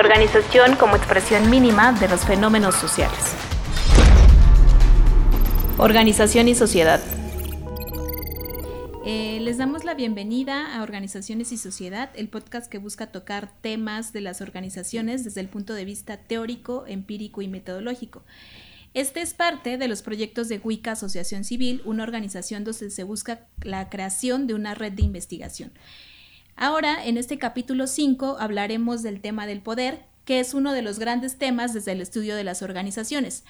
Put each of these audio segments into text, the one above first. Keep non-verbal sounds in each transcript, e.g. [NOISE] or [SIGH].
organización como expresión mínima de los fenómenos sociales. Organización y sociedad. Eh, les damos la bienvenida a Organizaciones y Sociedad, el podcast que busca tocar temas de las organizaciones desde el punto de vista teórico, empírico y metodológico. Este es parte de los proyectos de WICA Asociación Civil, una organización donde se busca la creación de una red de investigación. Ahora, en este capítulo 5, hablaremos del tema del poder, que es uno de los grandes temas desde el estudio de las organizaciones.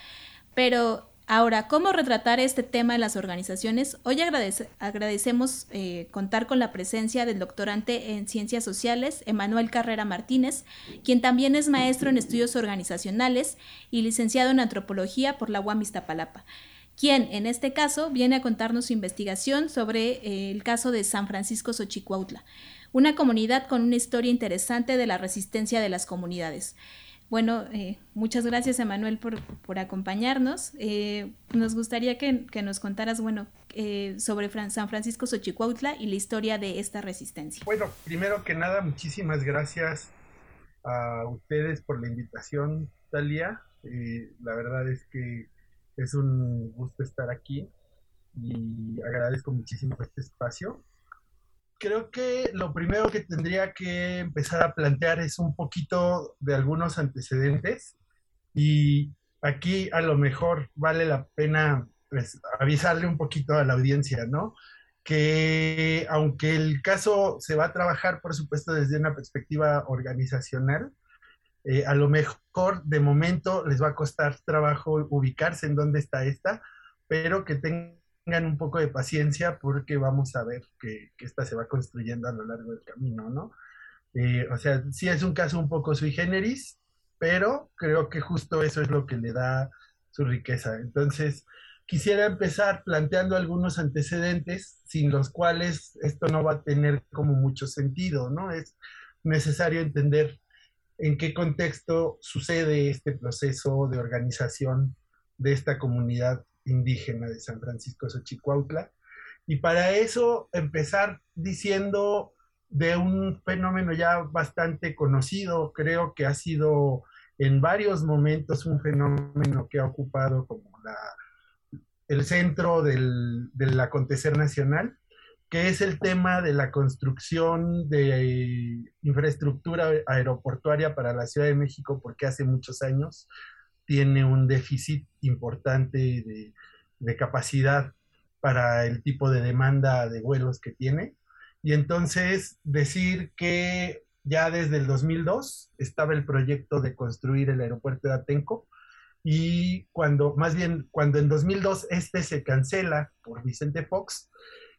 Pero Ahora, ¿cómo retratar este tema en las organizaciones? Hoy agradecemos eh, contar con la presencia del doctorante en Ciencias Sociales, Emanuel Carrera Martínez, quien también es maestro en estudios organizacionales y licenciado en Antropología por la UAM Iztapalapa quien en este caso viene a contarnos su investigación sobre eh, el caso de San Francisco Xochicuautla, una comunidad con una historia interesante de la resistencia de las comunidades. Bueno, eh, muchas gracias, Emanuel, por, por acompañarnos. Eh, nos gustaría que, nos contaras, bueno, eh, sobre San Francisco Xochicuautla y la historia de esta resistencia. Bueno, primero que nada, muchísimas gracias a ustedes por la invitación, Talia. la verdad es que es un gusto estar aquí y agradezco muchísimo este espacio creo que lo primero que tendría que empezar a plantear es un poquito de algunos antecedentes y aquí a lo mejor vale la pena pues, avisarle un poquito a la audiencia, ¿no? Que aunque el caso se va a trabajar, por supuesto, desde una perspectiva organizacional, eh, a lo mejor de momento les va a costar trabajo ubicarse en dónde está esta, pero que tengan tengan un poco de paciencia porque vamos a ver que, que esta se va construyendo a lo largo del camino, ¿no? Eh, o sea, sí es un caso un poco sui generis, pero creo que justo eso es lo que le da su riqueza. Entonces, quisiera empezar planteando algunos antecedentes sin los cuales esto no va a tener como mucho sentido, ¿no? Es necesario entender en qué contexto sucede este proceso de organización de esta comunidad indígena de San Francisco Xochicuautla. Y para eso empezar diciendo de un fenómeno ya bastante conocido, creo que ha sido en varios momentos un fenómeno que ha ocupado como la, el centro del, del acontecer nacional, que es el tema de la construcción de infraestructura aeroportuaria para la Ciudad de México, porque hace muchos años tiene un déficit importante de, capacidad para el tipo de demanda de vuelos que tiene. Y entonces decir que ya desde el 2002 estaba el proyecto de construir el aeropuerto de Atenco y cuando, más bien, cuando en 2002 este se cancela por Vicente Fox,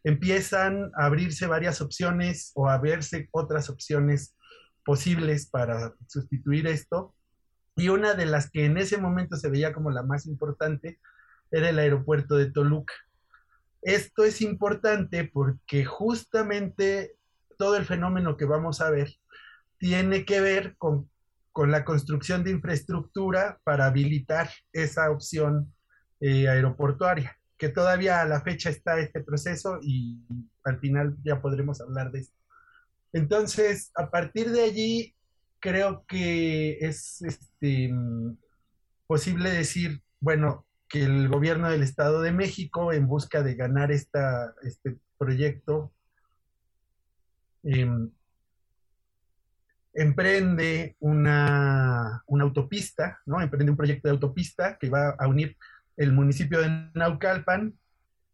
empiezan a abrirse varias opciones o a verse otras opciones posibles para sustituir esto y una de las que en ese momento se veía como la más importante era el aeropuerto de Toluca. Esto es importante porque justamente todo el fenómeno que vamos a ver tiene que ver con, la construcción de infraestructura para habilitar esa opción eh, aeroportuaria, que todavía a la fecha está este proceso y al final ya podremos hablar de esto. Entonces, a partir de allí, creo que es este, mm, posible decir, bueno, que el gobierno del Estado de México, en busca de ganar esta, este proyecto, em, emprende una, una, autopista, ¿no? Emprende un proyecto de autopista que va a unir el municipio de Naucalpan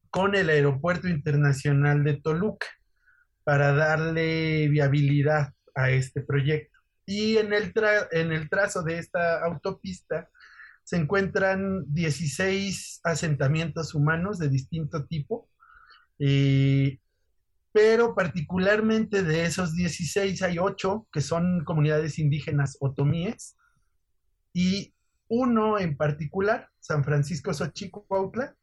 con el Aeropuerto Internacional de Toluca para darle viabilidad a este proyecto. Y en el, trazo de esta autopista se encuentran 16 asentamientos humanos de distinto tipo, eh, pero particularmente de esos 16 hay 8 que son comunidades indígenas otomíes y uno en particular, San Francisco Xochicuautla,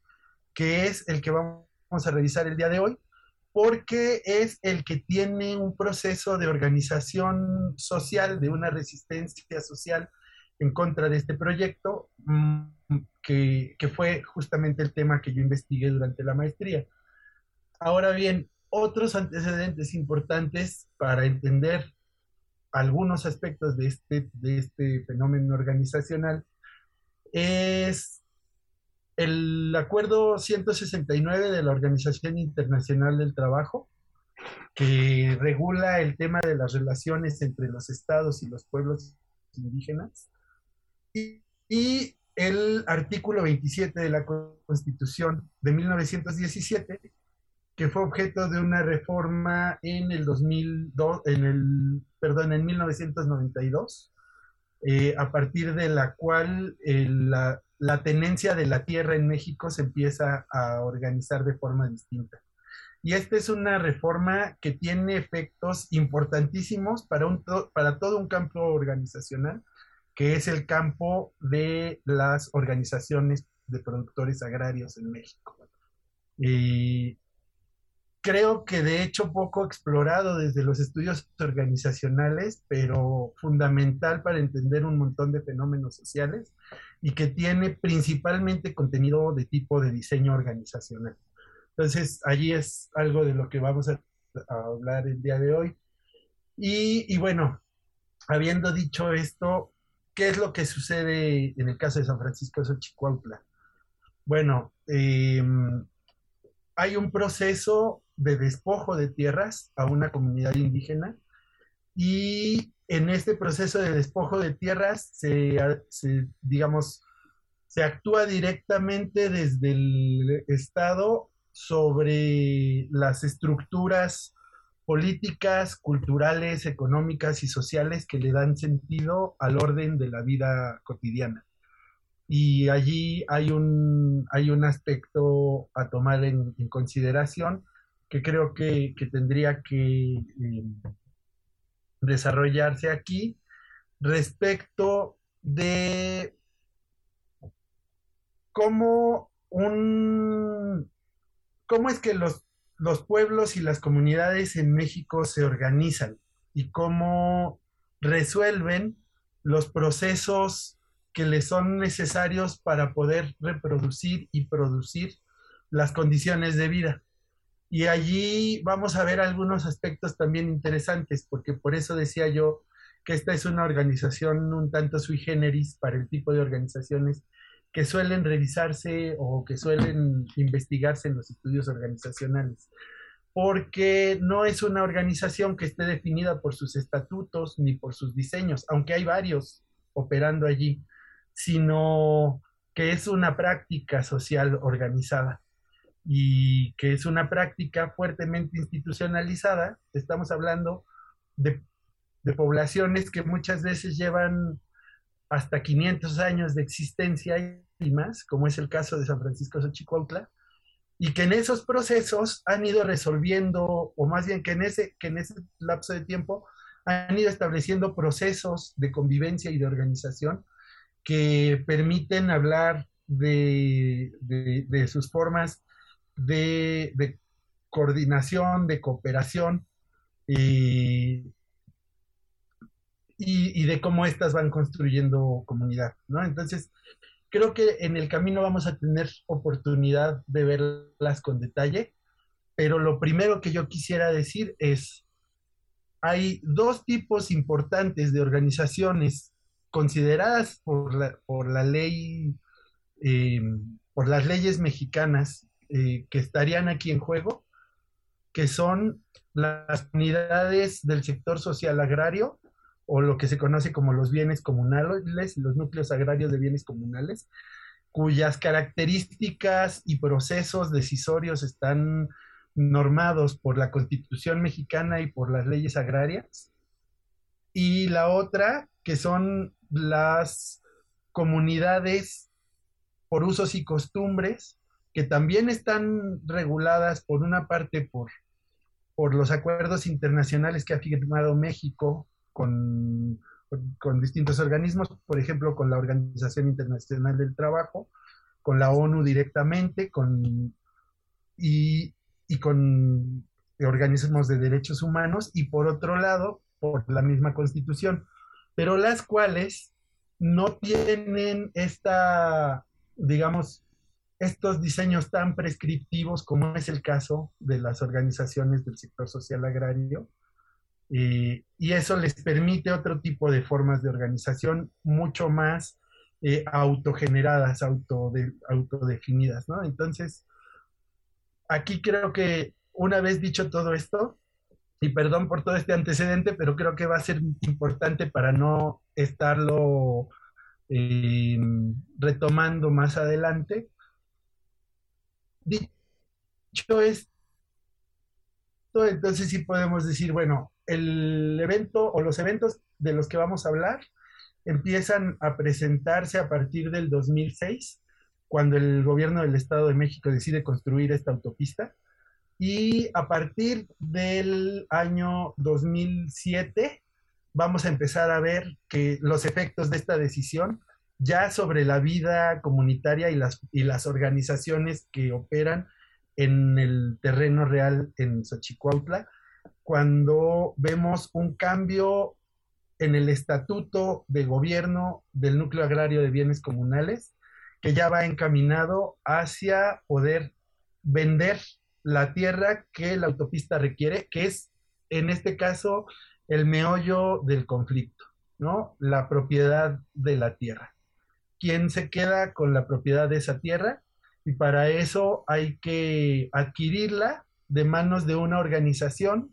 que es el que vamos a revisar el día de hoy, porque es el que tiene un proceso de organización social, de una resistencia social en contra de este proyecto, mm, que, fue justamente el tema que yo investigué durante la maestría. Ahora bien, otros antecedentes importantes para entender algunos aspectos de este, de este fenómeno organizacional es el acuerdo 169 de la Organización Internacional del Trabajo, que regula el tema de las relaciones entre los estados y los pueblos indígenas, y, el artículo 27 de la Constitución de 1917, que fue objeto de una reforma en el 2002, en el, perdón, en 1992, eh, a partir de la cual la, la, tenencia de la tierra en México se empieza a organizar de forma distinta. Y esta es una reforma que tiene efectos importantísimos para, un para todo un campo organizacional, que es el campo de las organizaciones de productores agrarios en México. Creo que de hecho poco explorado desde los estudios organizacionales, pero fundamental para entender un montón de fenómenos sociales y que tiene principalmente contenido de tipo de diseño organizacional. Entonces, allí es algo de lo que vamos a, hablar el día de hoy. Y, y, bueno, habiendo dicho esto, ¿qué es lo que sucede en el caso de San Francisco de Xochicuautla? Bueno, eh, hay un proceso de despojo de tierras a una comunidad indígena. Y en este proceso de despojo de tierras se, digamos, se actúa directamente desde el Estado sobre las estructuras políticas, culturales, económicas y sociales que le dan sentido al orden de la vida cotidiana. Y allí hay un, hay un aspecto a tomar en, consideración que creo que, tendría que em, desarrollarse aquí respecto de cómo un cómo es que los, los pueblos y las comunidades en México se organizan y cómo resuelven los procesos que les son necesarios para poder reproducir y producir las condiciones de vida. Y allí vamos a ver algunos aspectos también interesantes, porque por eso decía yo que esta es una organización un tanto sui generis para el tipo de organizaciones que suelen revisarse o que suelen investigarse en los estudios organizacionales, porque no es una organización que esté definida por sus estatutos ni por sus diseños, aunque hay varios operando allí, sino que es una práctica social organizada y que es una práctica fuertemente institucionalizada. Estamos hablando de, poblaciones que muchas veces llevan hasta 500 años de existencia y más, como es el caso de San Francisco Xochicuautla, y que en esos procesos han ido resolviendo, o más bien que en ese, que en ese lapso de tiempo han ido estableciendo procesos de convivencia y de organización que permiten hablar de, sus formas de, coordinación, de cooperación y, de cómo éstas van construyendo comunidad, ¿no? Entonces, creo que en el camino vamos a tener oportunidad de verlas con detalle, pero lo primero que yo quisiera decir es, hay dos tipos importantes de organizaciones consideradas por la, por la ley, eh, por las leyes mexicanas eh, que estarían aquí en juego, que son las unidades del sector social agrario o lo que se conoce como los bienes comunales, los núcleos agrarios de bienes comunales, cuyas características y procesos decisorios están normados por la Constitución mexicana y por las leyes agrarias. Y la otra, que son las comunidades por usos y costumbres, que también están reguladas por una parte por, por los acuerdos internacionales que ha firmado México con, con distintos organismos, por ejemplo, con la Organización Internacional del Trabajo, con la ONU directamente, con, y, y con organismos de derechos humanos, y por otro lado, por la misma constitución pero las cuales no tienen esta, digamos, estos diseños tan prescriptivos como es el caso de las organizaciones del sector social agrario, y eso les permite otro tipo de formas de organización mucho más eh, autogeneradas, autodefinidas, ¿no? Entonces, aquí creo que una vez dicho todo esto, y perdón por todo este antecedente, pero creo que va a ser importante para no estarlo eh, retomando más adelante. Dicho esto, entonces sí podemos decir, bueno, el evento o los eventos de los que vamos a hablar empiezan a presentarse a partir del 2006, cuando el gobierno del Estado de México decide construir esta autopista. Y a partir del año 2007 vamos a empezar a ver que los efectos de esta decisión ya sobre la vida comunitaria y las, y las organizaciones que operan en el terreno real en Xochicuautla, cuando vemos un cambio en el estatuto de gobierno del núcleo agrario de bienes comunales, que ya va encaminado hacia poder vender la tierra que la autopista requiere, que es en este caso el meollo del conflicto, ¿no? La propiedad de la tierra. ¿Quién se queda con la propiedad de esa tierra? Y para eso hay que adquirirla de manos de una organización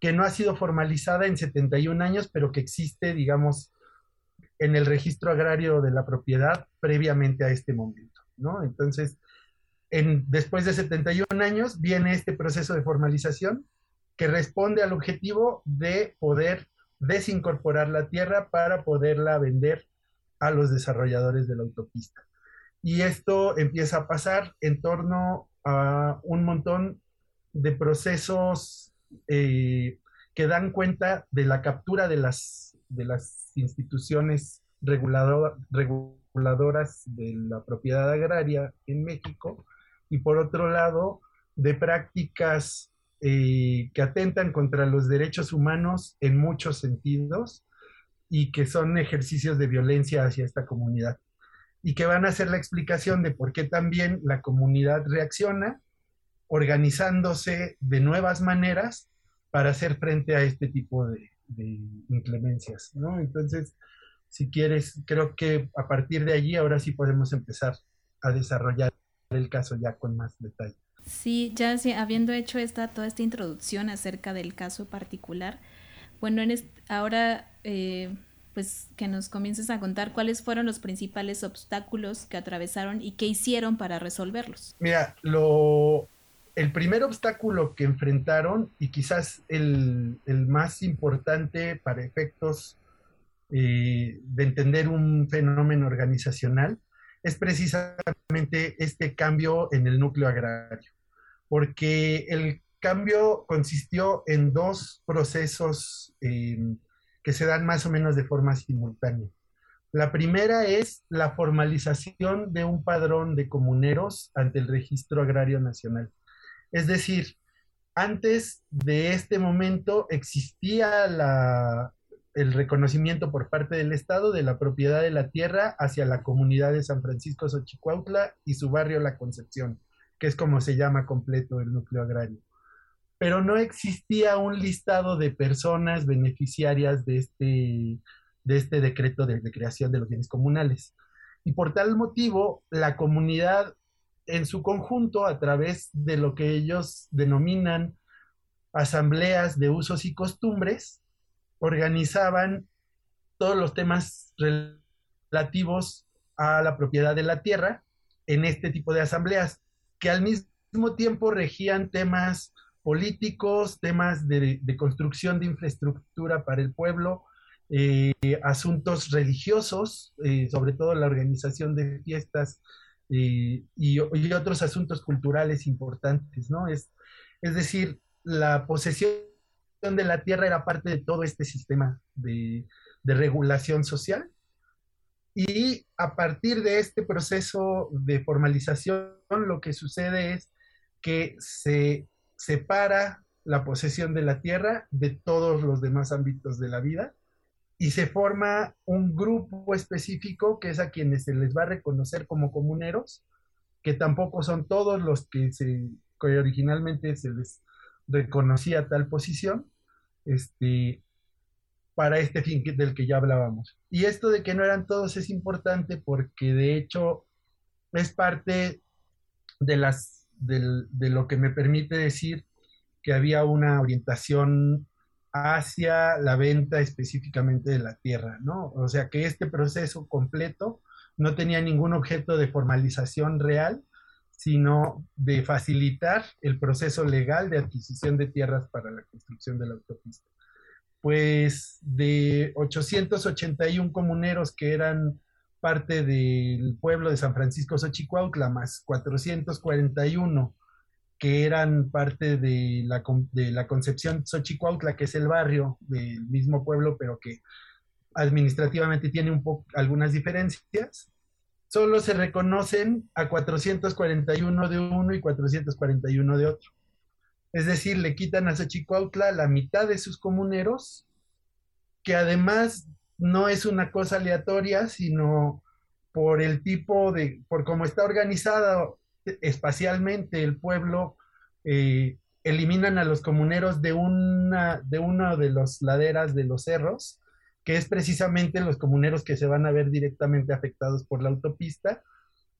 que no ha sido formalizada en 71 años, pero que existe, digamos, en el registro agrario de la propiedad previamente a este momento, ¿no? Entonces, en, después de 71 años viene este proceso de formalización que responde al objetivo de poder desincorporar la tierra para poderla vender a los desarrolladores de la autopista. Y esto empieza a pasar en torno a un montón de procesos eh, que dan cuenta de la captura de las, de las instituciones reguladoras de la propiedad agraria en México y por otro lado de prácticas eh, que atentan contra los derechos humanos en muchos sentidos y que son ejercicios de violencia hacia esta comunidad y que van a ser la explicación de por qué también la comunidad reacciona organizándose de nuevas maneras para hacer frente a este tipo de, inclemencias, ¿no? Entonces, si quieres, creo que a partir de allí ahora sí podemos empezar a desarrollar el caso ya con más detalle. Sí, ya sí, habiendo hecho esta, toda esta introducción acerca del caso particular, bueno, en ahora eh, pues que nos comiences a contar cuáles fueron los principales obstáculos que atravesaron y qué hicieron para resolverlos. Mira, lo el primer obstáculo que enfrentaron, y quizás el, más importante para efectos eh, de entender un fenómeno organizacional, es precisamente este cambio en el núcleo agrario, porque el cambio consistió en dos procesos em, que se dan más o menos de forma simultánea. La primera es la formalización de un padrón de comuneros ante el Registro Agrario Nacional. Es decir, antes de este momento existía el reconocimiento por parte del Estado de la propiedad de la tierra hacia la comunidad de San Francisco Xochicuautla y su barrio La Concepción, que es como se llama completo el núcleo agrario. Pero no existía un listado de personas beneficiarias de este, de este decreto de creación de los bienes comunales. Y por tal motivo, la comunidad en su conjunto a través de lo que ellos denominan asambleas de usos y costumbres, organizaban todos los temas relativos a la propiedad de la tierra en este tipo de asambleas, que al mismo tiempo regían temas políticos, temas de, construcción de infraestructura para el pueblo, eh, asuntos religiosos, eh, sobre todo la organización de fiestas y, otros asuntos culturales importantes, ¿no? Es, es decir, la posesión de la tierra era parte de todo este sistema de, regulación social. Y a partir de este proceso de formalización, lo que sucede es que se separa la posesión de la tierra de todos los demás ámbitos de la vida y se forma un grupo específico que es a quienes se les va a reconocer como comuneros, que tampoco son todos los que, se, originalmente se les reconocía tal posición, este, para este fin del que ya hablábamos. Y esto de que no eran todos es importante porque de hecho es parte de, las, de lo que me permite decir que había una orientación hacia la venta específicamente de la tierra, ¿no? O sea que este proceso completo no tenía ningún objeto de formalización real, sino de facilitar el proceso legal de adquisición de tierras para la construcción de la autopista. Pues de 881 comuneros que eran parte del pueblo de San Francisco Xochicuautla, más 441 que eran parte de la, de la Concepción Xochicuautla, que es el barrio del mismo pueblo, pero que administrativamente tiene un algunas diferencias. Solo se reconocen a 441 de uno y 441 de otro. Es decir, le quitan a Xochicuautla la mitad de sus comuneros, que además no es una cosa aleatoria, sino por el tipo de, por cómo está organizado espacialmente el pueblo, eh, eliminan a los comuneros de una de una de las laderas de los cerros, que es precisamente los comuneros que se van a ver directamente afectados por la autopista,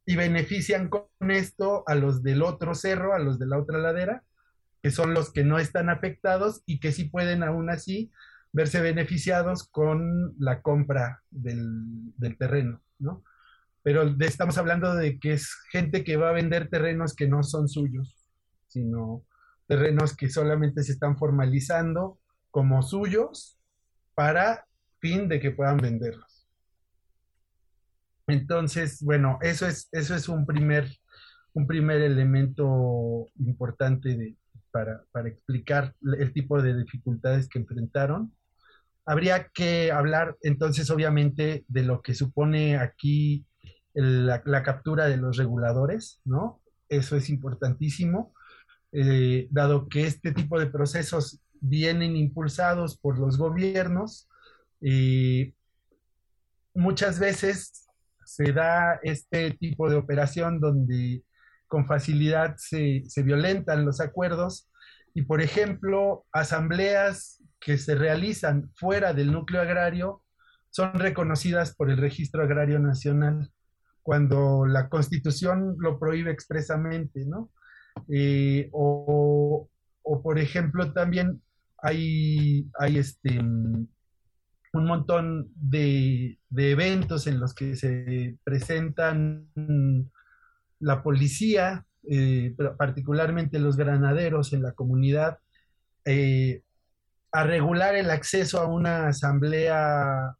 y benefician con esto a los del otro cerro, a los de la otra ladera, que son los que no están afectados y que sí pueden aún así verse beneficiados con la compra del, terreno, ¿no? pero estamos hablando de que es gente que va a vender terrenos que no son suyos, sino terrenos que solamente se están formalizando como suyos para fin de que puedan venderlos. Entonces, bueno, eso es, eso es un, primer, un primer elemento importante para, explicar el tipo de dificultades que enfrentaron. Habría que hablar entonces, obviamente, de lo que supone aquí la, captura de los reguladores, ¿no? Eso es importantísimo, eh, dado que este tipo de procesos vienen impulsados por los gobiernos. y muchas veces se da este tipo de operación donde con facilidad se, se, violentan los acuerdos y, por ejemplo, asambleas que se realizan fuera del núcleo agrario son reconocidas por el Registro Agrario Nacional cuando la constitución lo prohíbe expresamente, ¿no? Eh, o, por ejemplo, también hay, hay este, un montón de, eventos en los que se presentan la policía, eh, particularmente los granaderos en la comunidad, eh, a regular el acceso a una asamblea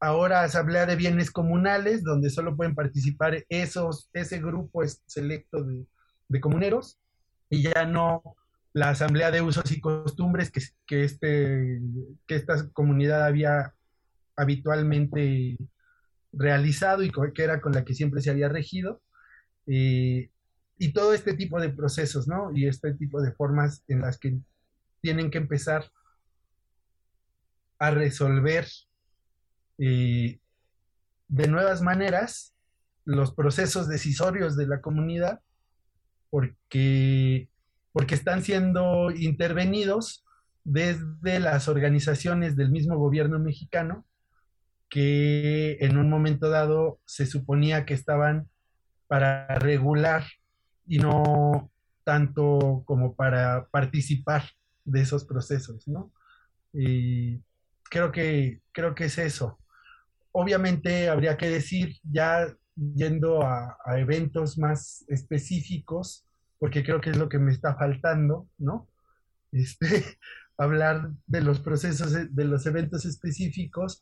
ahora asamblea de bienes comunales, donde solo pueden participar esos, ese grupo selecto de, comuneros, y ya no la asamblea de usos y costumbres que, que, este, que esta comunidad había habitualmente realizado y que era con la que siempre se había regido. Eh, y todo este tipo de procesos, ¿no? Y este tipo de formas en las que tienen que empezar a resolver y de nuevas maneras los procesos decisorios de la comunidad porque, porque están siendo intervenidos desde las organizaciones del mismo gobierno mexicano que en un momento dado se suponía que estaban para regular y no tanto como para participar de esos procesos, ¿no? Y creo que, creo que es eso obviamente habría que decir, ya yendo a, eventos más específicos, porque creo que es lo que me está faltando, ¿no? Este, [LAUGHS] hablar de los procesos, de los eventos específicos,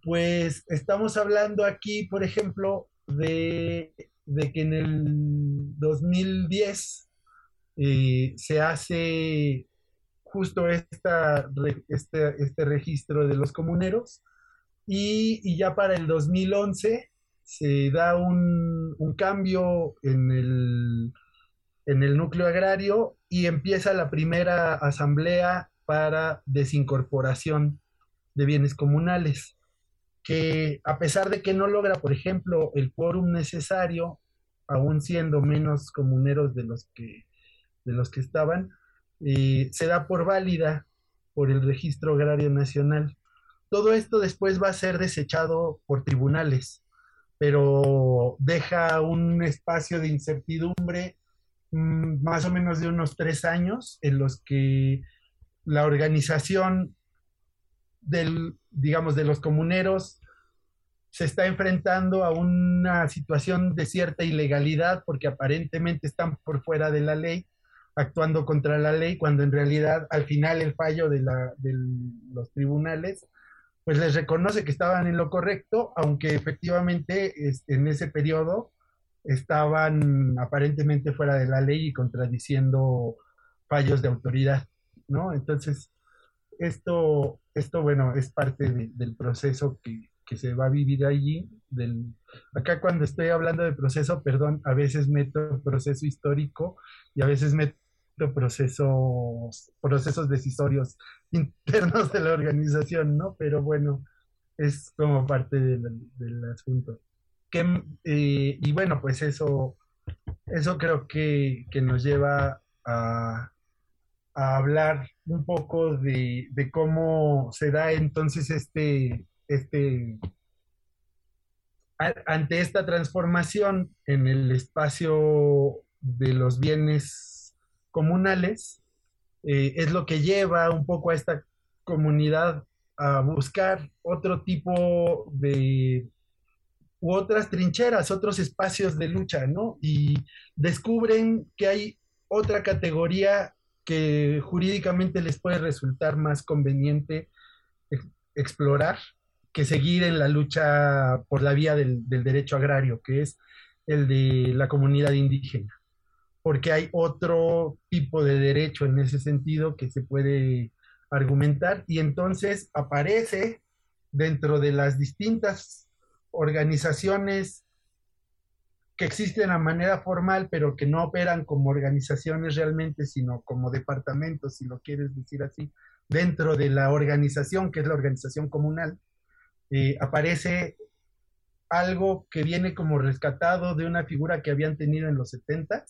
pues estamos hablando aquí, por ejemplo, de, que en el 2010 eh, se hace justo esta, este, este registro de los comuneros, y, ya para el 2011 se da un, cambio en el, en el núcleo agrario y empieza la primera asamblea para desincorporación de bienes comunales, que a pesar de que no logra, por ejemplo, el quórum necesario, aún siendo menos comuneros de los que, de los que estaban, eh, se da por válida por el Registro Agrario Nacional. Todo esto después va a ser desechado por tribunales, pero deja un espacio de incertidumbre mm, más o menos de unos tres años en los que la organización del, digamos, de los comuneros se está enfrentando a una situación de cierta ilegalidad porque aparentemente están por fuera de la ley, actuando contra la ley, cuando en realidad al final el fallo de, la, de los tribunales pues les reconoce que estaban en lo correcto, aunque efectivamente este, en ese periodo estaban aparentemente fuera de la ley y contradiciendo fallos de autoridad, ¿no? Entonces, esto, esto bueno, es parte del proceso que, que se va a vivir allí. Del, acá cuando estoy hablando de proceso, perdón, a veces meto proceso histórico y a veces meto procesos, procesos decisorios [LAUGHS] internos de la organización, ¿no? Pero bueno, es como parte del, asunto. Que, eh, y bueno, pues eso, eso creo que, que nos lleva a, a, hablar un poco de, de cómo se da entonces este, este, ante esta transformación en el espacio de los bienes comunales, eh, es lo que lleva un poco a esta comunidad a buscar otro tipo de u otras trincheras, otros espacios de lucha, ¿no? Y descubren que hay otra categoría que jurídicamente les puede resultar más conveniente explorar que seguir en la lucha por la vía del, derecho agrario, que es el de la comunidad indígena, porque hay otro tipo de derecho en ese sentido que se puede argumentar y entonces aparece dentro de las distintas organizaciones que existen a manera formal, pero que no operan como organizaciones realmente, sino como departamentos, si lo quieres decir así, dentro de la organización, que es la organización comunal, eh, aparece algo que viene como rescatado de una figura que habían tenido en los 70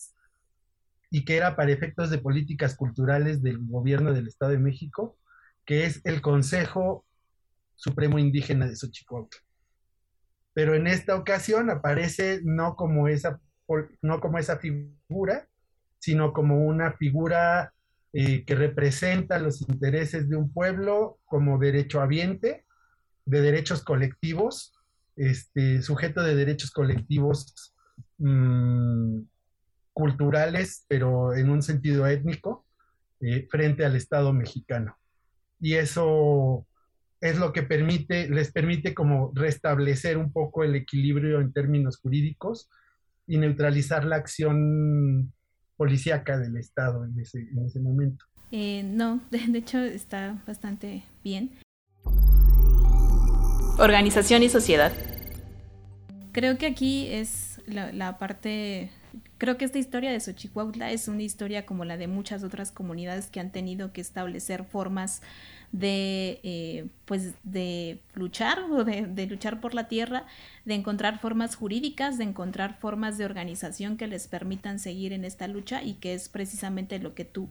y que era para efectos de políticas culturales del gobierno del Estado de México, que es el Consejo Supremo Indígena de Xochicóatl. Pero en esta ocasión aparece no como esa, no como esa figura, sino como una figura eh, que representa los intereses de un pueblo como derechohabiente de derechos colectivos, este, sujeto de derechos colectivos mm, culturales, pero en un sentido étnico, eh, frente al Estado mexicano. Y eso es lo que permite, les permite como restablecer un poco el equilibrio en términos jurídicos y neutralizar la acción policíaca del Estado en ese, en ese momento. Eh, no, [LAUGHS] de hecho está bastante bien. Organización y sociedad. Creo que aquí es la, parte Creo que esta historia de Xochicuautla es una historia como la de muchas otras comunidades que han tenido que establecer formas de, eh, pues, de luchar o de, de, luchar por la tierra, de encontrar formas jurídicas, de encontrar formas de organización que les permitan seguir en esta lucha y que es precisamente lo que tú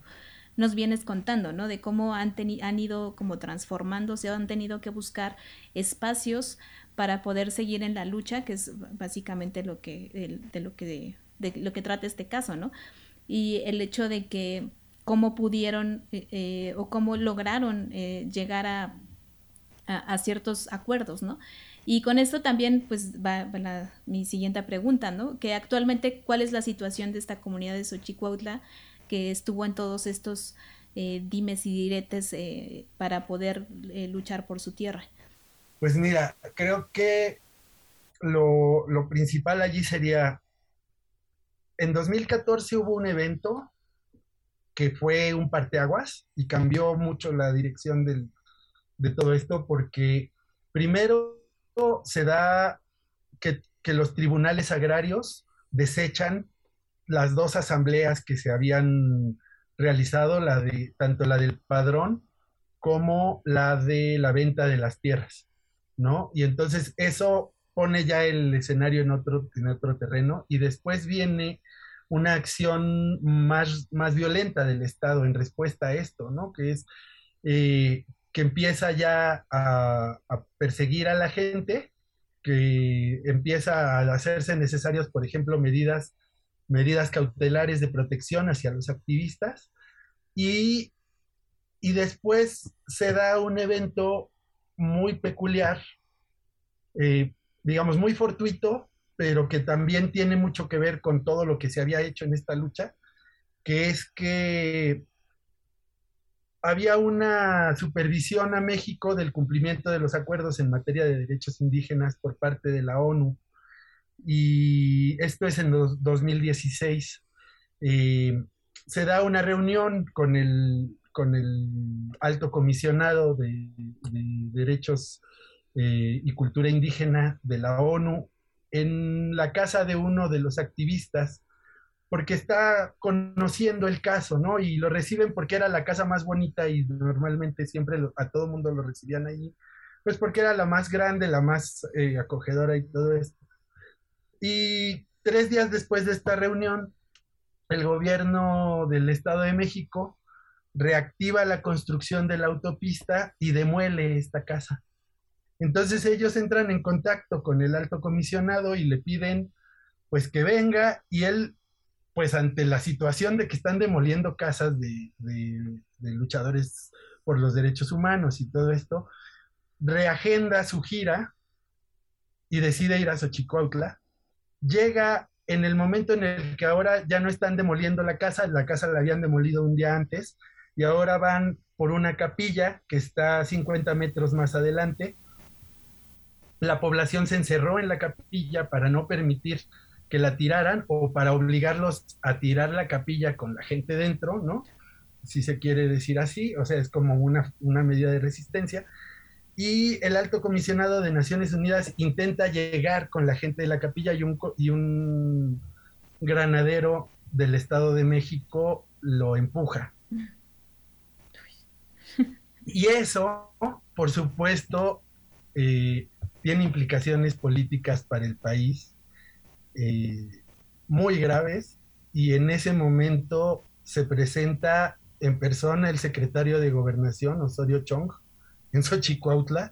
nos vienes contando, ¿no? De cómo han, han ido como transformándose, han tenido que buscar espacios para poder seguir en la lucha, que es básicamente lo que, de, lo que, de, lo que trata este caso, ¿no? Y el hecho de que cómo pudieron eh, eh, o cómo lograron eh, llegar a, a, ciertos acuerdos, ¿no? Y con esto también, pues, va, mi siguiente pregunta, ¿no? Que actualmente, ¿cuál es la situación de esta comunidad de Xochicuautla que estuvo en todos estos eh, dimes y diretes para poder luchar por su tierra? Pues mira, creo que lo, principal allí sería, en 2014 hubo un evento que fue un parteaguas y cambió mucho la dirección de todo esto porque primero se da que, que los tribunales agrarios desechan las dos asambleas que se habían realizado, la de, tanto la del padrón como la de la venta de las tierras, ¿no? Y entonces eso pone ya el escenario en otro, en otro terreno y después viene una acción más, más violenta del Estado en respuesta a esto, ¿no? Que es eh, que empieza ya a, perseguir a la gente, que empieza a hacerse necesarias, por ejemplo, medidas, medidas cautelares de protección hacia los activistas. Y, y después se da un evento muy peculiar, eh, digamos, muy fortuito, pero que también tiene mucho que ver con todo lo que se había hecho en esta lucha, que es que había una supervisión a México del cumplimiento de los acuerdos en materia de derechos indígenas por parte de la ONU. Y esto es en 2016. Eh, se da una reunión con el, con el alto comisionado de, derechos eh, y cultura indígena de la ONU en la casa de uno de los activistas porque está conociendo el caso, ¿no? Y lo reciben porque era la casa más bonita y normalmente siempre a todo mundo lo recibían allí, pues porque era la más grande, la más eh, acogedora y todo esto. Y tres días después de esta reunión, el gobierno del Estado de México reactiva la construcción de la autopista y demuele esta casa. Entonces ellos entran en contacto con el alto comisionado y le piden pues que venga y él pues ante la situación de que están demoliendo casas de, luchadores por los derechos humanos y todo esto, reagenda su gira y decide ir a Xochicuautla. Llega en el momento en el que ahora ya no están demoliendo la casa, la casa la habían demolido un día antes, y ahora van por una capilla que está 50 metros más adelante. La población se encerró en la capilla para no permitir que la tiraran o para obligarlos a tirar la capilla con la gente dentro, ¿no? Si se quiere decir así, o sea, es como una, medida de resistencia. Y el alto comisionado de Naciones Unidas intenta llegar con la gente de la capilla y un, y un granadero del Estado de México lo empuja. [LAUGHS] Y eso, por supuesto, eh, tiene implicaciones políticas para el país eh, muy graves y en ese momento se presenta en persona el secretario de Gobernación, Osorio Chong, en Xochicuautla,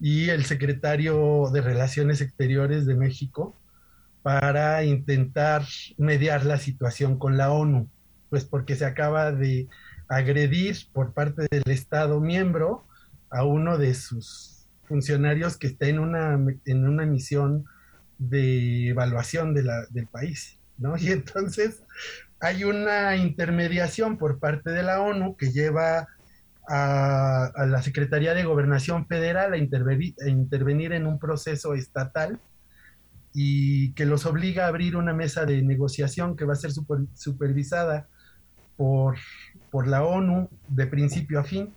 y el secretario de Relaciones Exteriores de México para intentar mediar la situación con la ONU, pues porque se acaba de agredir por parte del Estado miembro a uno de sus funcionarios que está en una, en una misión de evaluación de la, del país, ¿no? [LAUGHS] Y entonces hay una intermediación por parte de la ONU que lleva a, la Secretaría de Gobernación Federal a, intervenir, en un proceso estatal y que los obliga a abrir una mesa de negociación que va a ser supervisada por, por la ONU de principio a fin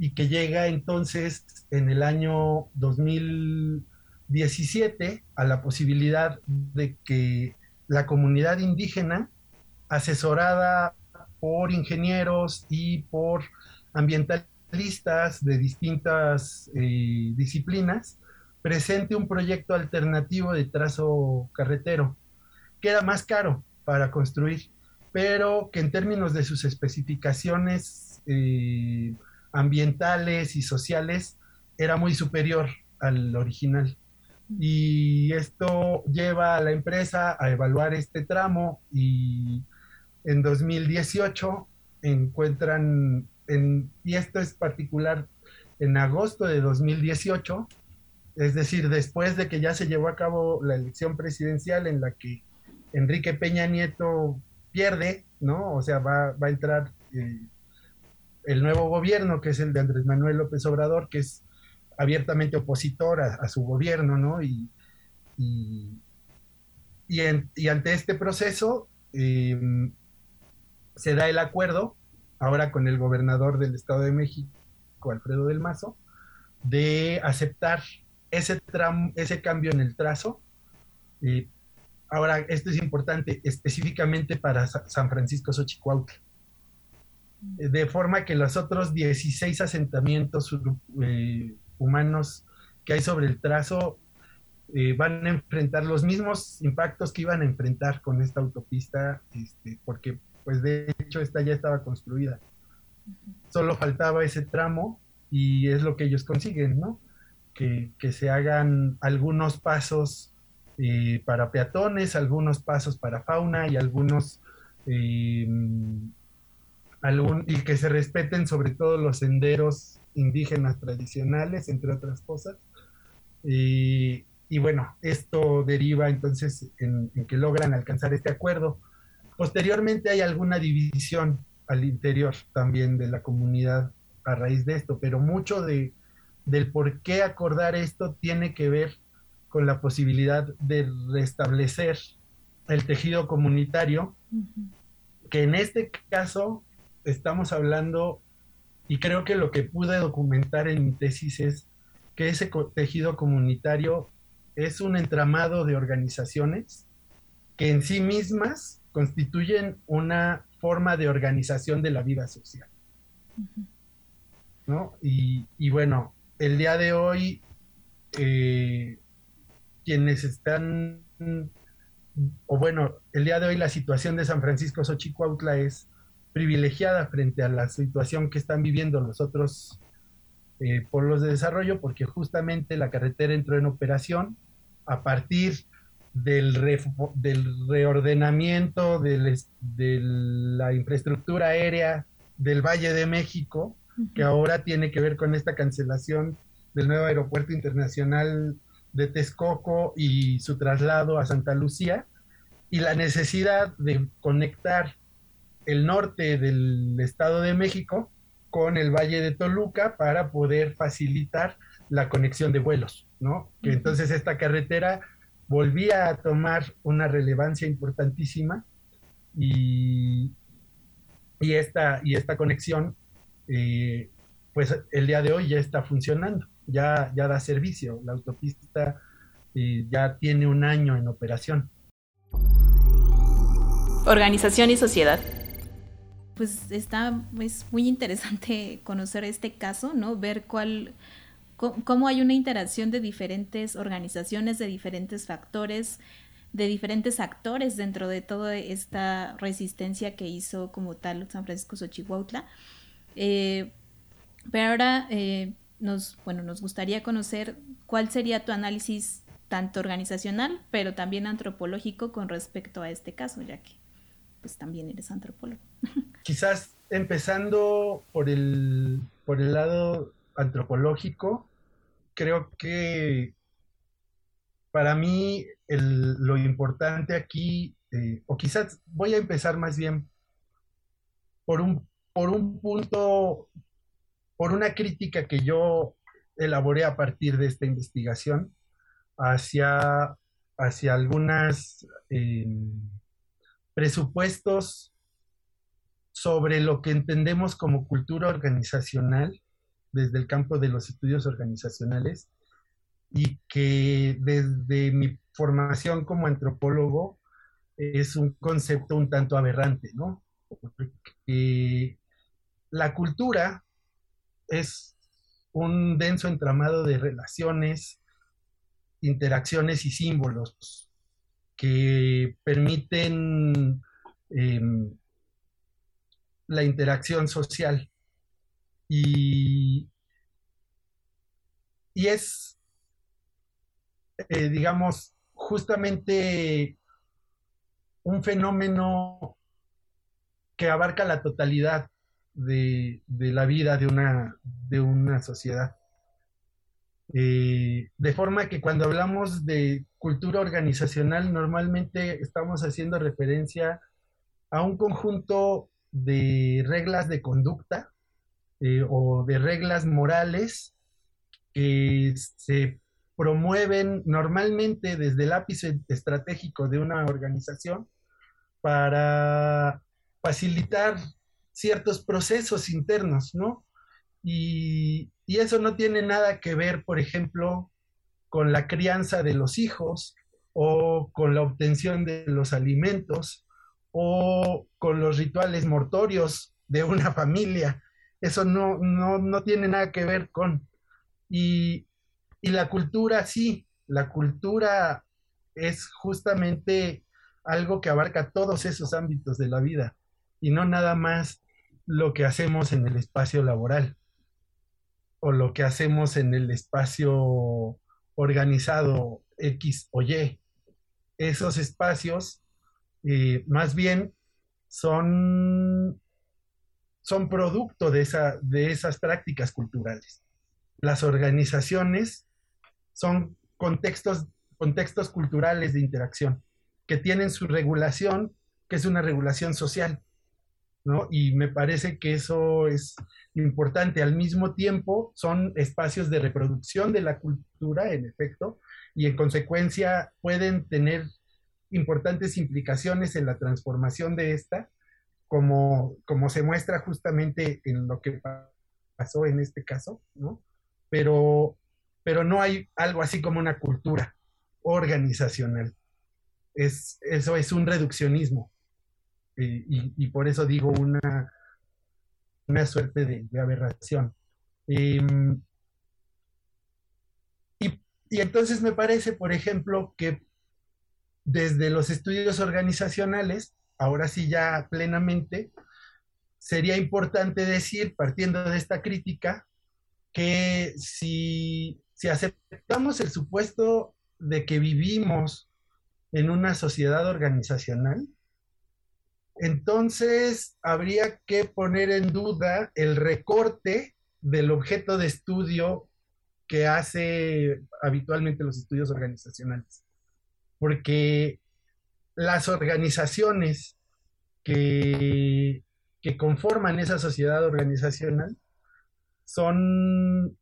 y que llega entonces en el año 2000 17 a la posibilidad de que la comunidad indígena, asesorada por ingenieros y por ambientalistas de distintas eh, disciplinas, presente un proyecto alternativo de trazo carretero, que era más caro para construir, pero que en términos de sus especificaciones eh, ambientales y sociales era muy superior al original. Y esto lleva a la empresa a evaluar este tramo y en 2018 encuentran, en, y esto es particular, en agosto de 2018, es decir, después de que ya se llevó a cabo la elección presidencial en la que Enrique Peña Nieto pierde, ¿no? O sea, va, a entrar eh, el nuevo gobierno, que es el de Andrés Manuel López Obrador, que es abiertamente opositor a, su gobierno, ¿no? Y, y, ante este proceso em, se da el acuerdo, ahora con el gobernador del Estado de México, Alfredo del Mazo, de aceptar ese, ese cambio en el trazo. ahora, esto es importante específicamente para San Francisco Xochicuautla de forma que los otros 16 asentamientos eh, humanos que hay sobre el trazo eh, van a enfrentar los mismos impactos que iban a enfrentar con esta autopista, este, porque pues de hecho esta ya estaba construida. solo faltaba ese tramo y es lo que ellos consiguen, ¿no? Que, se hagan algunos pasos eh, para peatones, algunos pasos para fauna y algunos... Eh, y que se respeten sobre todo los senderos indígenas tradicionales, entre otras cosas. Y, bueno, esto deriva entonces en, que logran alcanzar este acuerdo. Posteriormente hay alguna división al interior también de la comunidad a raíz de esto, pero mucho de, del por qué acordar esto tiene que ver con la posibilidad de restablecer el tejido comunitario, que en este caso estamos hablando, y creo que lo que pude documentar en mi tesis es que ese tejido comunitario es un entramado de organizaciones que en sí mismas constituyen una forma de organización de la vida social. ¿no? Y, bueno, el día de hoy, eh, quienes están, o bueno, el día de hoy la situación de San Francisco Xochicuautla es privilegiada frente a la situación que están viviendo los otros eh, pueblos de desarrollo, porque justamente la carretera entró en operación a partir del, del reordenamiento de la infraestructura aérea del Valle de México, que ahora tiene que ver con esta cancelación del nuevo aeropuerto internacional de Texcoco y su traslado a Santa Lucía, y la necesidad de conectar el norte del Estado de México con el Valle de Toluca para poder facilitar la conexión de vuelos, ¿no? Que entonces esta carretera volvía a tomar una relevancia importantísima y, y, esta, y esta conexión, eh, pues el día de hoy ya está funcionando, ya, ya da servicio, la autopista eh, ya tiene un año en operación. Organización y sociedad pues está, es muy interesante [LAUGHS] conocer este caso, ¿no? Ver cuál, cómo hay una interacción de diferentes organizaciones, de diferentes factores, de diferentes actores dentro de toda esta resistencia que hizo como tal San Francisco Xochihuautla. Eh, pero ahora eh, nos, bueno, nos gustaría conocer cuál sería tu análisis tanto organizacional, pero también antropológico con respecto a este caso, ya que pues también eres antropólogo. [LAUGHS] Quizás empezando por el, por el lado antropológico, creo que para mí lo importante aquí, eh, o quizás voy a empezar más bien por un, por un punto, por una crítica que yo elaboré a partir de esta investigación hacia, hacia algunas eh, presupuestos sobre lo que entendemos como cultura organizacional desde el campo de los estudios organizacionales y que desde mi formación como antropólogo es un concepto un tanto aberrante, ¿no? Porque la cultura es un denso entramado de relaciones, interacciones y símbolos que permiten em, la interacción social. Y, y es, eh, digamos, justamente un fenómeno que abarca la totalidad de, de la vida de una, de una sociedad. Eh, de forma que cuando hablamos de cultura organizacional, normalmente estamos haciendo referencia a un conjunto de reglas de conducta eh, o de reglas morales que se promueven normalmente desde el ápice estratégico de una organización para facilitar ciertos procesos internos, ¿no? Y, eso no tiene nada que ver, por ejemplo, con la crianza de los hijos o con la obtención de los alimentos o con los rituales mortorios de una [LAUGHS] familia. Eso no, no, tiene nada que ver con. Y, y la cultura, sí, la cultura es justamente algo que abarca todos esos ámbitos de la vida y no nada más lo que hacemos en el espacio laboral o lo que hacemos en el espacio organizado X o Y. Esos espacios eh, más bien son, son producto de, esa, de esas prácticas culturales. Las organizaciones son contextos, contextos culturales de interacción que tienen su regulación, que es una regulación social. ¿No? Y me parece que eso es importante. Al mismo tiempo, son espacios de reproducción de la cultura, en efecto, y en consecuencia pueden tener importantes implicaciones en la transformación de esta, como, como se muestra justamente en lo que pasó en este caso, ¿no? Pero, pero no hay algo así como una cultura organizacional. Es, eso es un reduccionismo. Y, por eso digo una, una suerte de, aberración. Em, y, y, entonces me parece, por ejemplo, que desde los estudios organizacionales, ahora sí ya plenamente, sería importante decir, partiendo de esta crítica, que si, si aceptamos el supuesto de que vivimos en una sociedad organizacional, entonces habría que poner en duda el recorte del objeto de estudio que hace habitualmente los estudios organizacionales. Porque las organizaciones que, que conforman esa sociedad organizacional son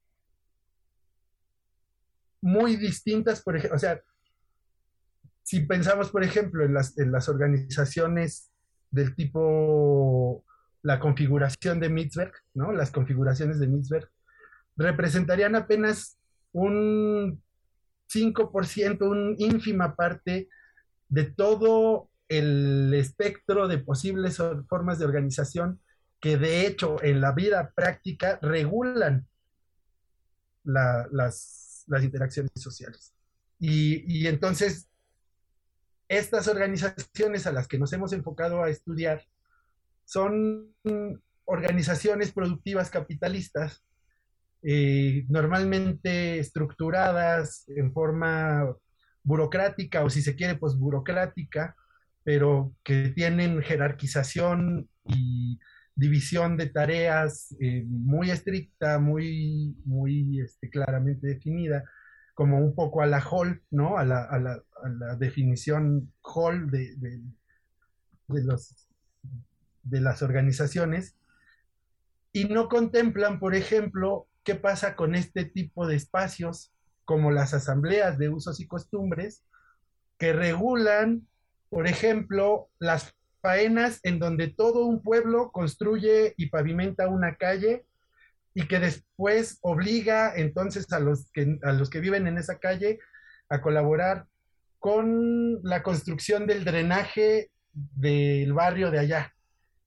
muy distintas, por ejemplo, o sea, si pensamos, por ejemplo, en las, en las organizaciones del tipo la configuración de Mitzberg, ¿no? Las configuraciones de Mitzberg representarían apenas un 5%, una ínfima parte de todo el espectro de posibles formas de organización que de hecho en la vida práctica regulan las, interacciones sociales. Y entonces estas organizaciones a las que nos hemos enfocado a estudiar son organizaciones productivas capitalistas, eh, normalmente estructuradas en forma burocrática o si se quiere, pues burocrática, pero que tienen jerarquización y división de tareas eh, muy estricta, muy, muy este, claramente definida como un poco a la Hall, ¿no? A la, a la, a la definición Hall de, de, los, de las organizaciones y no contemplan, por ejemplo, qué pasa con este tipo de espacios como las asambleas de usos y costumbres que regulan, por ejemplo, las faenas en donde todo un pueblo construye y pavimenta una calle y que después obliga entonces a los que, a los que viven en esa calle a colaborar con la construcción del drenaje del barrio de allá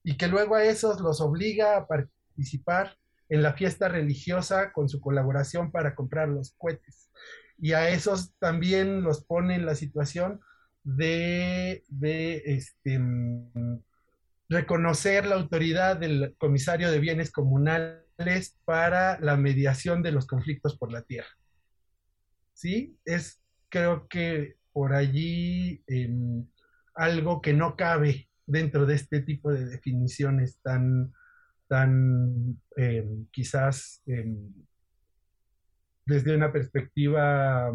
y que luego a esos los obliga a participar en la fiesta religiosa con su colaboración para comprar los cohetes. Y a esos también los pone en la situación de, de este, mm, reconocer la autoridad del comisario de bienes comunales para la mediación de los conflictos por la tierra. ¿Sí? Es creo que por allí em, algo que no cabe dentro de este tipo de definiciones tan, tan em, quizás em, desde una perspectiva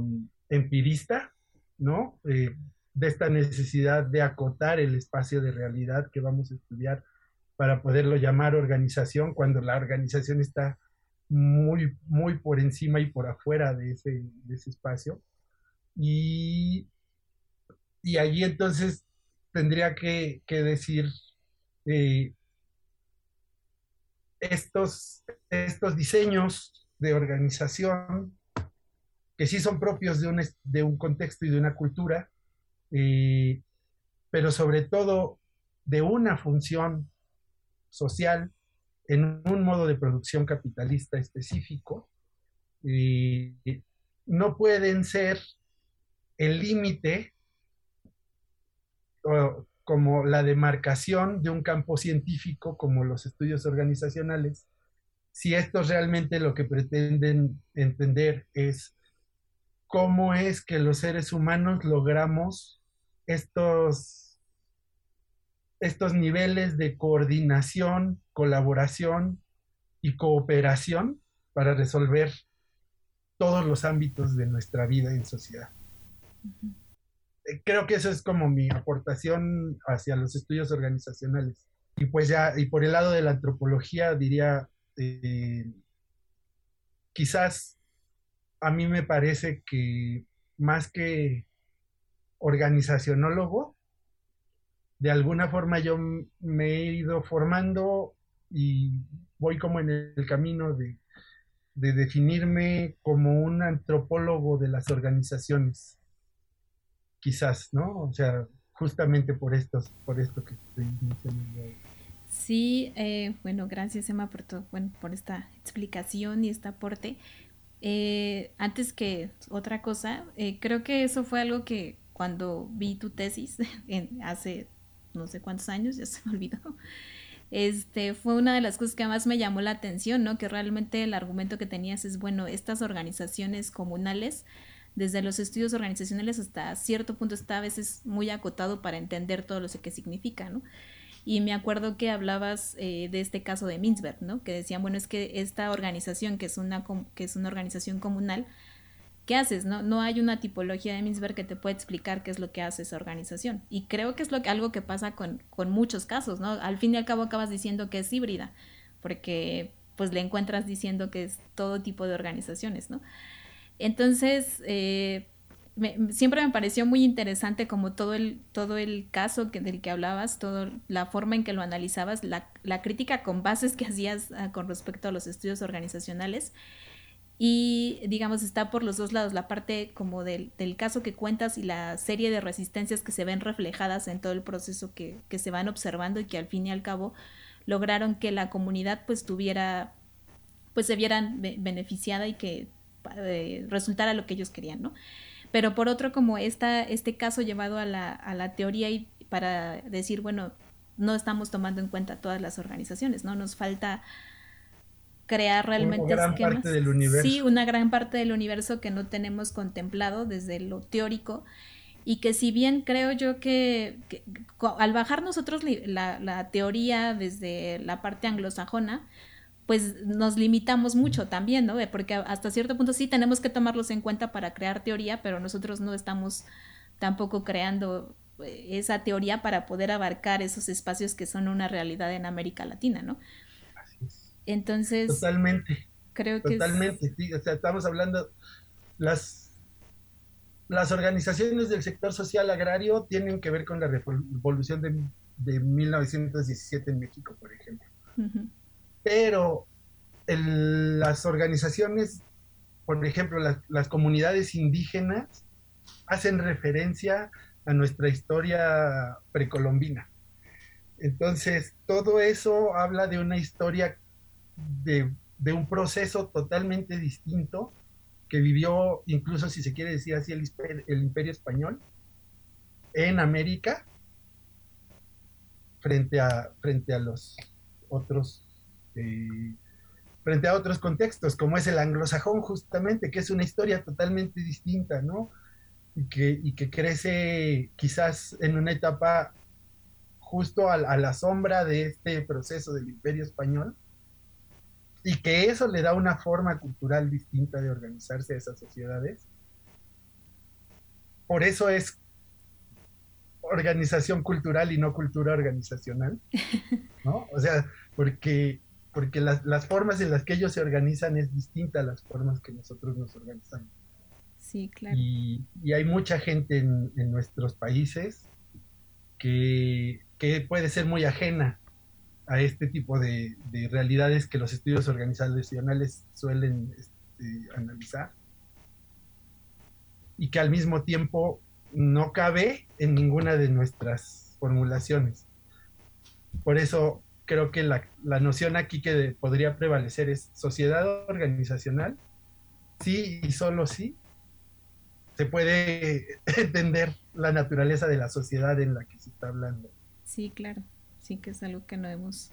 empirista, ¿no? Eh, de esta necesidad de acotar el espacio de realidad que vamos a estudiar para poderlo llamar organización cuando la organización está muy, muy por encima y por afuera de ese, espacio. Y, y, allí entonces tendría que, decir eh, estos, estos diseños de organización que sí son propios de un, de un contexto y de una cultura, eh, pero sobre todo de una función social en un modo de producción capitalista específico, no pueden ser el límite como la demarcación de un campo científico como los estudios organizacionales, si estos realmente lo que pretenden entender es cómo es que los seres humanos logramos estos, estos niveles de coordinación, colaboración y cooperación para resolver todos los ámbitos de nuestra vida en sociedad. Eh, creo que eso es como mi aportación hacia los estudios organizacionales. Y pues ya, y por el lado de la antropología diría, eh, quizás a mí me parece que más que organizacionólogo, de alguna forma yo me he ido formando y voy como en el camino de, definirme como un antropólogo de las organizaciones. Quizás, ¿no? O sea, justamente por estos, por esto que estoy mencionando. Sí, eh, bueno, gracias Emma por, todo, bueno, por esta explicación y este aporte. Eh, antes que otra cosa, eh, creo que eso fue algo que cuando vi tu tesis [LAUGHS] hace no sé cuántos años, ya se me [LAUGHS] olvidó, este, fue una de las cosas que más me llamó la atención, ¿no? Que realmente el argumento que tenías es, bueno, estas organizaciones comunales, desde los estudios organizacionales hasta cierto punto está a veces muy acotado para entender todo lo que significa, ¿no? Y me acuerdo que hablabas eh, de este caso de Mintzberg, ¿no? Que decían, bueno, es que esta organización, que es una, que es una organización comunal, ¿qué haces? No, no hay una tipología de Mintzberg que te pueda explicar qué es lo que hace esa organización. Y creo que es lo que, algo que pasa con, con muchos casos, ¿no? Al fin y al cabo acabas diciendo que es híbrida, porque pues le encuentras diciendo que es todo tipo de organizaciones, ¿no? Entonces, eh, siempre me pareció muy interesante como todo el, todo el caso que, del que hablabas, toda la forma en que lo analizabas, la, la crítica con bases que hacías ah, con respecto a los estudios organizacionales. Y digamos, está por los dos lados, la parte como del, del, caso que cuentas y la serie de resistencias que se ven reflejadas en todo el proceso que, que se van observando y que al fin y al cabo lograron que la comunidad pues tuviera, pues se vieran beneficiada y que eh, resultara lo que ellos querían, ¿no? Pero por otro, como esta, este caso llevado a la, a la teoría y para decir, bueno, no estamos tomando en cuenta todas las organizaciones, ¿no? Nos falta crear realmente una gran parte del universo. Sí, una gran parte del universo que no tenemos contemplado desde lo teórico y que si bien creo yo que, al bajar nosotros la, la, teoría desde la parte anglosajona, pues nos limitamos mucho también, ¿no? Porque hasta cierto punto sí tenemos que tomarlos en cuenta para crear teoría, pero nosotros no estamos tampoco creando eh, esa teoría para poder abarcar esos espacios que son una realidad en América Latina, ¿no? Entonces... Totalmente. Creo que... Totalmente, sí. O sea, estamos hablando, las, las organizaciones del sector social agrario tienen que ver con la revolución de, de 1917 en México, por ejemplo pero las organizaciones, por ejemplo, las, comunidades indígenas, hacen referencia a nuestra historia precolombina. Entonces, todo eso habla de una historia de, un proceso totalmente distinto que vivió, incluso si se quiere decir así, el, imperio español en América frente a, frente a los otros este, frente a otros contextos, como es el anglosajón justamente, que es una historia totalmente distinta, ¿no? Y que, y que crece quizás en una etapa justo a, la sombra de este proceso del imperio español, y que eso le da una forma cultural distinta de organizarse a esas sociedades. Por eso es organización cultural y no cultura organizacional, [LAUGHS] ¿no? O sea, porque porque las, las, formas en las que ellos se organizan es distinta a las formas que nosotros nos organizamos. Sí, claro. Y, y hay mucha gente en, en nuestros países que, que, puede ser muy ajena a este tipo de, de realidades que los estudios organizacionales suelen este, analizar y que al mismo tiempo no cabe en ninguna de nuestras formulaciones. Por eso creo que la, noción aquí que podría prevalecer es sociedad organizacional, sí y solo sí, se puede [LAUGHS] entender la naturaleza de la sociedad en la que se está hablando. Sí, claro. Sí que es algo que no hemos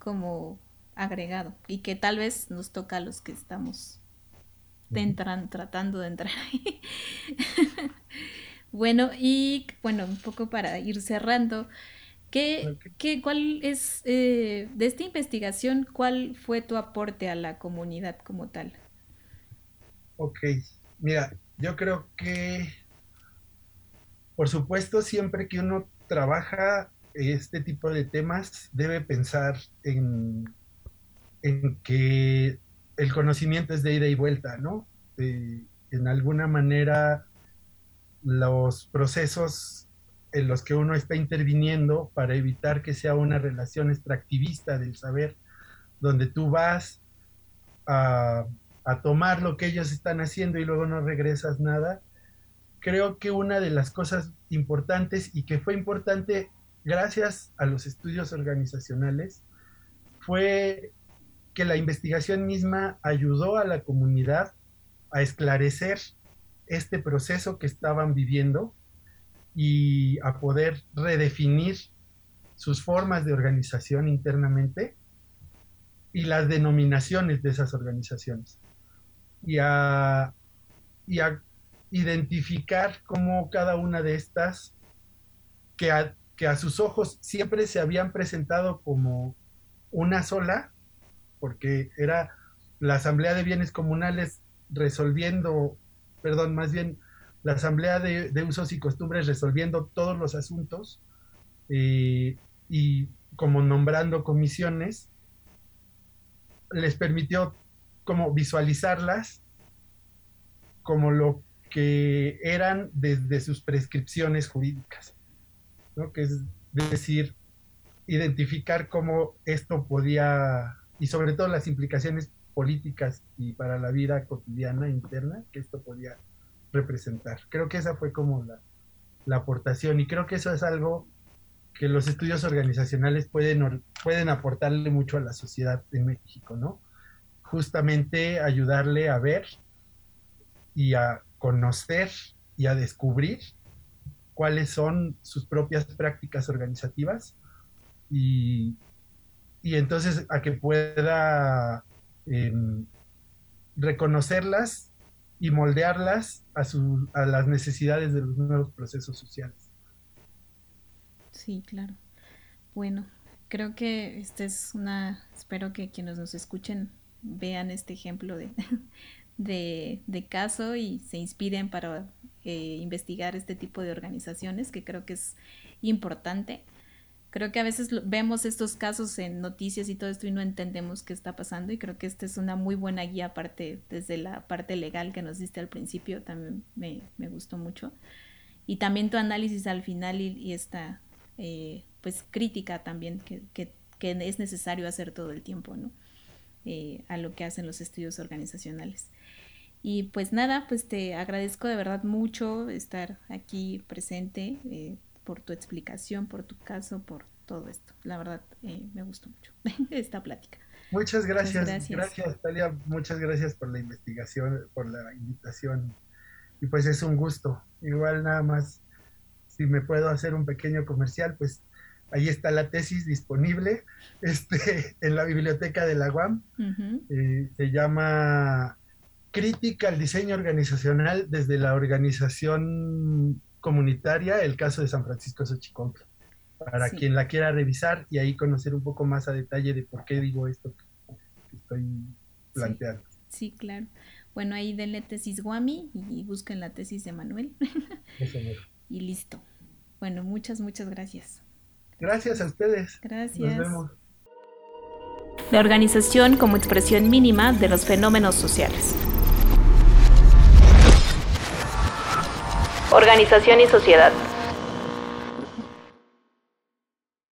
como agregado y que tal vez nos toca a los que estamos entran, tratando de entrar ahí. [LAUGHS] bueno, y bueno, un poco para ir cerrando, ¿qué, qué cuál es, eh, de esta investigación, cuál fue tu aporte a la comunidad como tal? Ok, mira, yo creo que, por supuesto, siempre que uno trabaja este tipo de temas, debe pensar en, en que el conocimiento es de ida y vuelta, ¿no? en alguna manera, los procesos en los que uno está interviniendo para evitar que sea una relación extractivista del saber, donde tú vas a, a tomar lo que ellos están haciendo y luego no regresas nada, creo que una de las cosas importantes y que fue importante gracias a los estudios organizacionales fue que la investigación misma ayudó a la comunidad a esclarecer este proceso que estaban viviendo y a poder redefinir sus formas de organización internamente y las denominaciones de esas organizaciones. Y a, y a identificar cómo cada una de estas que que a sus ojos siempre se habían presentado como una sola porque era la Asamblea de Bienes Comunales resolviendo, perdón, más bien la Asamblea de, Usos y Costumbres resolviendo todos los asuntos y como nombrando comisiones, les permitió como visualizarlas como lo que eran desde sus prescripciones jurídicas, ¿no? que es decir, identificar cómo esto podía y sobre todo las implicaciones políticas y para la vida cotidiana interna que esto podía representar. Creo que esa fue como la, la aportación y creo que eso es algo que los estudios organizacionales pueden, pueden aportarle mucho a la sociedad en México, ¿no? Justamente ayudarle a ver y a conocer y a descubrir cuáles son sus propias prácticas organizativas y, y entonces a que pueda em, reconocerlas y moldearlas a, su, a las necesidades de los nuevos procesos sociales. Sí, claro. Bueno, creo que esta es una, espero que quienes nos escuchen vean este ejemplo de, [LAUGHS] de, de caso y se inspiren para eh, investigar este tipo de organizaciones, que creo que es importante. Creo que a veces vemos estos casos en noticias y todo esto y no entendemos qué está pasando y creo que esta es una muy buena guía aparte desde la parte legal que nos diste al principio, también me, me gustó mucho. Y también tu análisis al final y, esta eh, pues crítica también que, que, es necesario hacer todo el tiempo, ¿no? Eh, a lo que hacen los estudios organizacionales. Y pues nada, pues te agradezco de verdad mucho estar aquí presente. Eh, por tu explicación, por tu caso, por todo esto. La verdad, eh, me gustó mucho [LAUGHS] esta plática. Muchas gracias, gracias. Talia. Muchas gracias por la investigación, por la invitación. Y pues es un gusto. Igual nada más, si me puedo hacer un pequeño comercial, pues ahí está la tesis disponible [LAUGHS] este, en la biblioteca de la UAM. Eh, se llama Crítica al diseño organizacional desde la organización comunitaria el caso de San Francisco Xochicomple, para quien la quiera revisar y ahí conocer un poco más a detalle de por qué digo esto que, estoy planteando. Sí, claro. Bueno, ahí denle tesis Guami y busquen la tesis de Manuel. [LAUGHS] y listo. Bueno, muchas, muchas gracias. Gracias a ustedes. Gracias. Nos vemos. La organización como expresión mínima de los fenómenos sociales. Organización y sociedad.